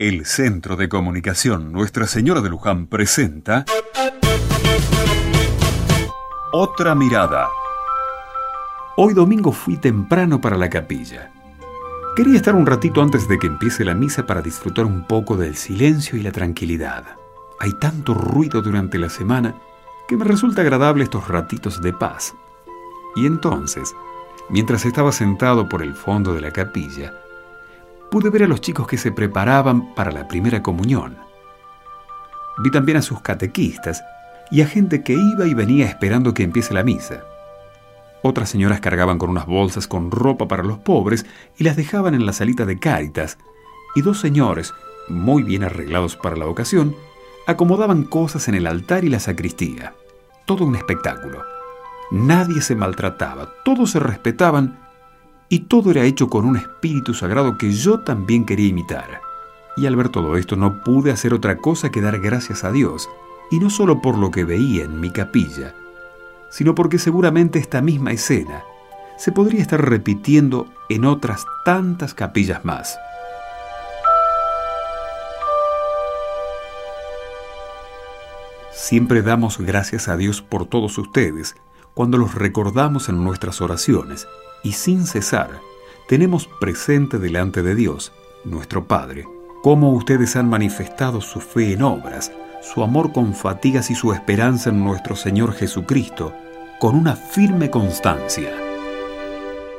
El Centro de Comunicación Nuestra Señora de Luján presenta Otra Mirada. Hoy domingo fui temprano para la capilla. Quería estar un ratito antes de que empiece la misa para disfrutar un poco del silencio y la tranquilidad. Hay tanto ruido durante la semana que me resulta agradable estos ratitos de paz. Y entonces, mientras estaba sentado por el fondo de la capilla, pude ver a los chicos que se preparaban para la primera comunión. Vi también a sus catequistas y a gente que iba y venía esperando que empiece la misa. Otras señoras cargaban con unas bolsas con ropa para los pobres y las dejaban en la salita de Cáritas, y dos señores, muy bien arreglados para la ocasión, acomodaban cosas en el altar y la sacristía. Todo un espectáculo. Nadie se maltrataba, todos se respetaban y todo era hecho con un espíritu sagrado que yo también quería imitar. Y al ver todo esto no pude hacer otra cosa que dar gracias a Dios, y no solo por lo que veía en mi capilla, sino porque seguramente esta misma escena se podría estar repitiendo en otras tantas capillas más. Siempre damos gracias a Dios por todos ustedes cuando los recordamos en nuestras oraciones y sin cesar tenemos presente delante de Dios, nuestro Padre, cómo ustedes han manifestado su fe en obras, su amor con fatigas y su esperanza en nuestro Señor Jesucristo, con una firme constancia.